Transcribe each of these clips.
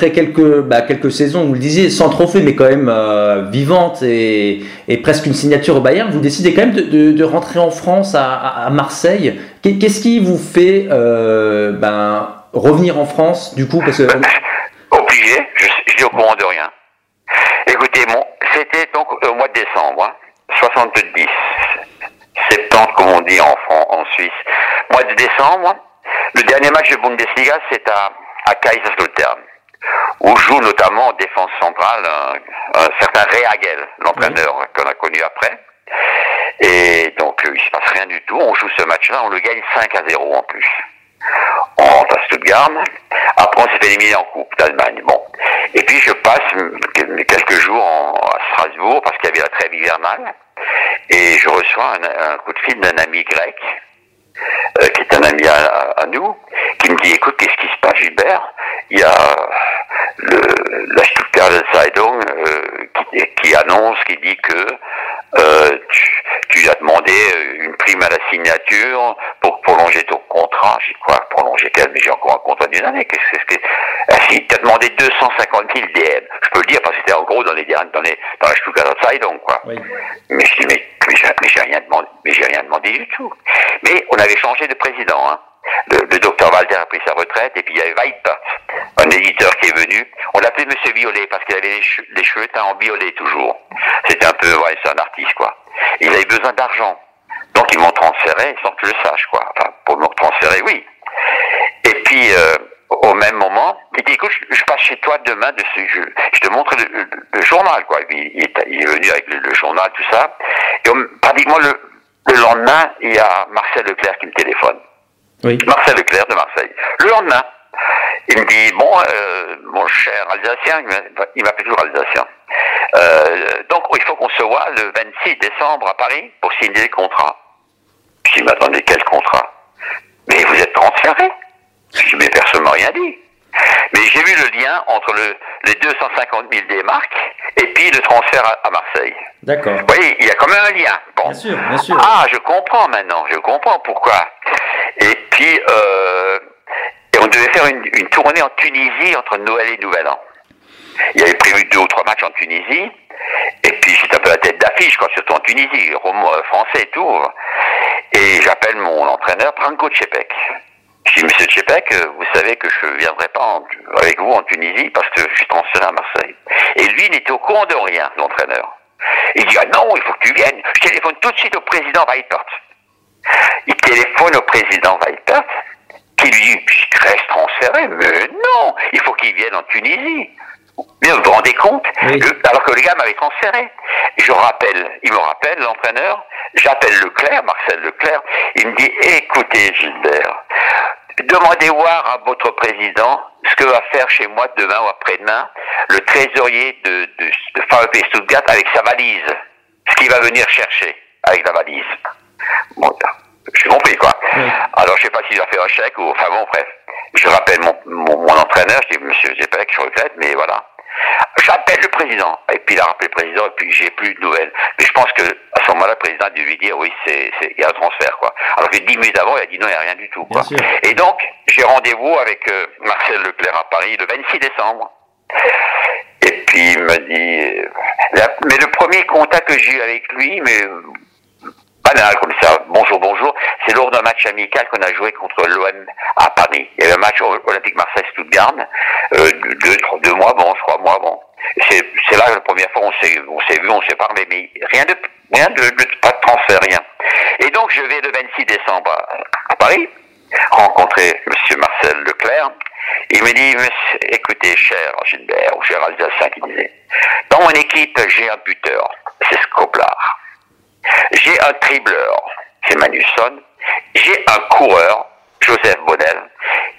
Après quelques, bah, quelques saisons, vous le disiez, sans trophée, mais quand même euh, vivante et, et, presque une signature au Bayern, vous décidez quand même de, de, rentrer en France, à, à Marseille. Qu'est-ce qui vous fait euh, ben, revenir en France, du coup parce que... Obligé, je, suis au courant de rien. Écoutez, c'était donc au mois de décembre, hein, 70, 70 comme on dit en, en Suisse. Mois de décembre, le dernier match de Bundesliga, c'est à, à Kaiserslautern où joue notamment en défense centrale un, un certain Réagel, l'entraîneur oui. qu'on a connu après. Et donc il se passe rien du tout. On joue ce match-là, on le gagne 5 à 0 en plus. On rentre à Stuttgart. Après, on s'est fait éliminer en Coupe d'Allemagne. Bon. Et puis, je passe quelques jours en, à Strasbourg parce qu'il y avait la trêve hivernale. Et je reçois un, un coup de fil d'un ami grec, euh, ami à, à, nous, qui me dit, écoute, qu'est-ce qui se passe, Gilbert Il y a le, la Stuttgarter Zeitung euh, qui, qui, annonce, qui dit que euh, tu, tu, as demandé une prime à la signature pour prolonger ton contrat. J'ai quoi Prolonger quel Mais j'ai encore un contrat d'une année. Qu'est-ce que ah, si, tu as demandé 250 000 DM. Je peux le dire parce que c'était en gros dans les dans les dans la Stuttgarter Zeitung quoi. Oui. Mais je dis mais mais j'ai rien demandé, mais j'ai rien demandé du tout. Mais on avait changé de président. Hein. Le, le, docteur Walter a pris sa retraite et puis il y avait Weipert, un éditeur qui est venu. On l'appelait Monsieur Violet parce qu'il avait les, che les, cheveux teints en violet toujours. C'était un peu, ouais, c'est un artiste quoi. Il avait besoin d'argent. Ils m'ont transféré sans que je le sache quoi. Enfin, pour me transférer, oui. Et puis, euh, au même moment, il dit écoute, je, je, passe chez toi demain, de ce, je, je te montre le, le, le, journal quoi. Il, il, est, il, est, venu avec le, journal, tout ça. Et on, pratiquement le, lendemain, il y a Marcel Leclerc qui me téléphone. Oui. Marcel Leclerc de Marseille. Le lendemain, il me dit, bon, euh, mon cher Alsacien, il m'appelle toujours Alsacien, euh, donc il faut qu'on se voit le 26 décembre à Paris pour signer le contrat. Je dis, mais attendez, quel contrat Mais vous êtes transféré Je dis, mais personne m'a rien dit. Mais j'ai vu le lien entre le, les 250 000 des marques et puis le transfert à, à Marseille. D'accord. Vous voyez, il y a quand même un lien. Bon. Bien sûr, bien sûr. Ah, je comprends maintenant, je comprends pourquoi. Et puis, euh, et on devait faire une, une, tournée en Tunisie entre Noël et Nouvel An. Il y avait prévu deux ou trois matchs en Tunisie. Et puis, c'est un peu la tête d'affiche, quoi, surtout en Tunisie, roman euh, français et tout. Et j'appelle mon entraîneur, Branko Tchepek. Je dis, Monsieur Tchepek, euh, vous savez que je ne viendrai pas en, avec vous en Tunisie parce que je suis transféré à Marseille. Et lui n'était au courant de rien, l'entraîneur. Il dit, ah non, il faut que tu viennes. Je téléphone tout de suite au président Weipert. Il téléphone au président Weipert, qui lui dit, je reste transféré. Mais non, il faut qu'il vienne en Tunisie. Mais vous vous rendez compte oui. Alors que le gars m'avait transféré. Je rappelle, il me rappelle, l'entraîneur, j'appelle Leclerc, Marcel Leclerc, il me dit, écoutez Gilbert, demandez voir à votre président ce que va faire chez moi demain ou après-demain le trésorier de, de, de VfB Stuttgart avec sa valise. Ce qu'il va venir chercher avec la valise. Bon, j'ai compris quoi. Oui. Alors je sais pas s'il va faire un chèque ou enfin bon bref. Je rappelle mon, mon, mon entraîneur, je dis monsieur Zepek, je regrette, mais voilà. J'appelle le président. Puis il a rappelé le président et puis j'ai plus de nouvelles. Mais je pense que à ce moment-là, le président a dû lui dire oui, c'est il y a un transfert quoi. Alors que dix minutes avant, il a dit non, il n'y a rien du tout quoi. Et donc j'ai rendez-vous avec euh, Marcel Leclerc à Paris le 26 décembre. Et puis il m'a dit, euh, la, mais le premier contact que j'ai eu avec lui, mais banal comme ça, bonjour, bonjour, c'est lors d'un match amical qu'on a joué contre l'OM à Paris. Il y avait un match olympique Marseille-Stuttgart, euh, deux, trois, deux mois, bon, trois mois, bon. C'est là la première fois on s'est on s'est vu, on s'est parlé, mais rien de rien de, pas de transfert, rien. Et donc je vais le 26 décembre à, Paris rencontrer Monsieur Marcel Leclerc. Il me dit, écoutez, cher Gilbert, ou cher Alsacien qui disait, dans mon équipe, j'ai un buteur, c'est Scoblar. J'ai un tribleur, c'est Manusson. J'ai un coureur, Joseph Bonnel.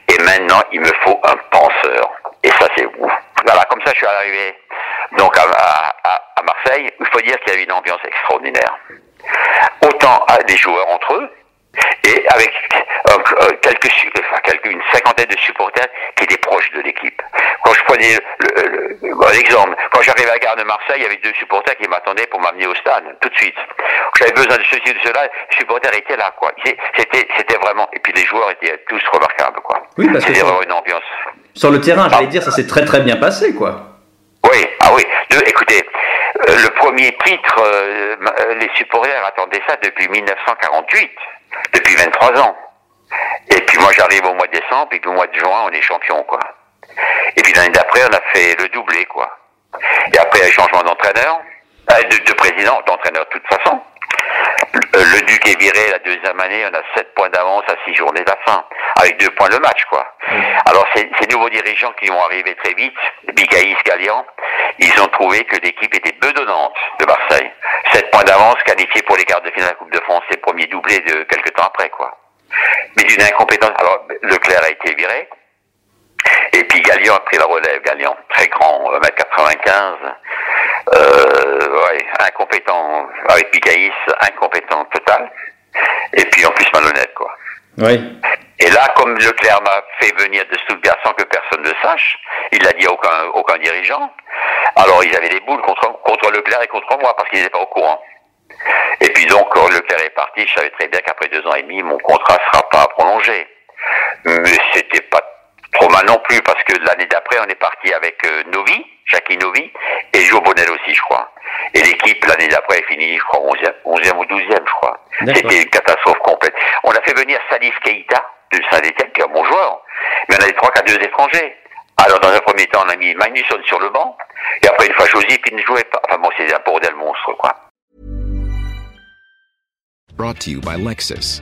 Et maintenant, il me faut un penseur. Et ça, c'est ouf. Je suis arrivé donc à, Marseille. Il faut dire qu'il y avait une ambiance extraordinaire. Autant à des joueurs entre eux, et avec euh, euh, une cinquantaine de supporters qui étaient proches de l'équipe. Quand je prenais l'exemple, quand j'arrivais à la gare de Marseille, il y avait deux supporters qui m'attendaient pour m'amener au stade, tout de suite. J'avais besoin de ceci, de cela, les supporters étaient là, quoi. C'était, c'était vraiment, et puis les joueurs étaient tous remarquables, quoi. Oui, parce que vraiment une ambiance. Sur le terrain, j'allais ah. dire, ça s'est très très bien passé, quoi. Oui, ah oui. Écoutez, euh, le premier titre, euh, les supporters attendaient ça depuis 1948 depuis 23 ans. Et puis moi j'arrive au mois de décembre, et puis au mois de juin on est champion quoi. Et puis l'année d'après on a fait le doublé quoi. Et après a changement d'entraîneur, euh, de, de, président, d'entraîneur de toute façon. Le, Duc est viré la deuxième année, on a 7 points d'avance à 6 journées de la fin, avec 2 points le match quoi. Alors ces, ces nouveaux dirigeants qui vont arriver très vite, Bigaïs, Gallian, ils ont trouvé que l'équipe était bedonnante de Marseille. 7 points d'avance qualifiés pour les quarts de finale de la Coupe de France, c'est le premier doublé de quelques temps après, quoi. Mais d'une incompétence. Alors, Leclerc a été viré. A pris la relève. Gallian, très grand, 1m95. Euh, ouais, incompétent avec Picaïs, incompétent total. Et puis en plus malhonnête, quoi. Oui. Et là, comme Leclerc m'a fait venir de Stuttgart sans que personne ne sache, il l'a dit à aucun, aucun dirigeant, alors ils avaient des boules contre, contre Leclerc et contre moi parce qu'ils n'étaient pas au courant. Et puis donc, quand Leclerc est parti, je savais très bien qu'après deux ans et demi, mon contrat ne sera pas prolongé. Mais c'était pas trop mal non plus parce que l'année d'après, on est parti avec euh, Novi, Jackie Novi, et Joe Bonnel aussi, je crois. Et l'équipe, l'année d'après, est finie, je crois, 11e, 11e ou 12e, je crois. C'était une catastrophe complète. On a fait venir Salif Keita de Saint-Etienne, qui est un bon joueur, mais on avait trois qu'à deux étrangers. Alors, dans un premier temps, on a mis Magnusson sur le banc, et après, une fois choisi, puis il ne jouait pas. Enfin bon, c'est un bordel monstre, quoi. Brought to you by Lexus.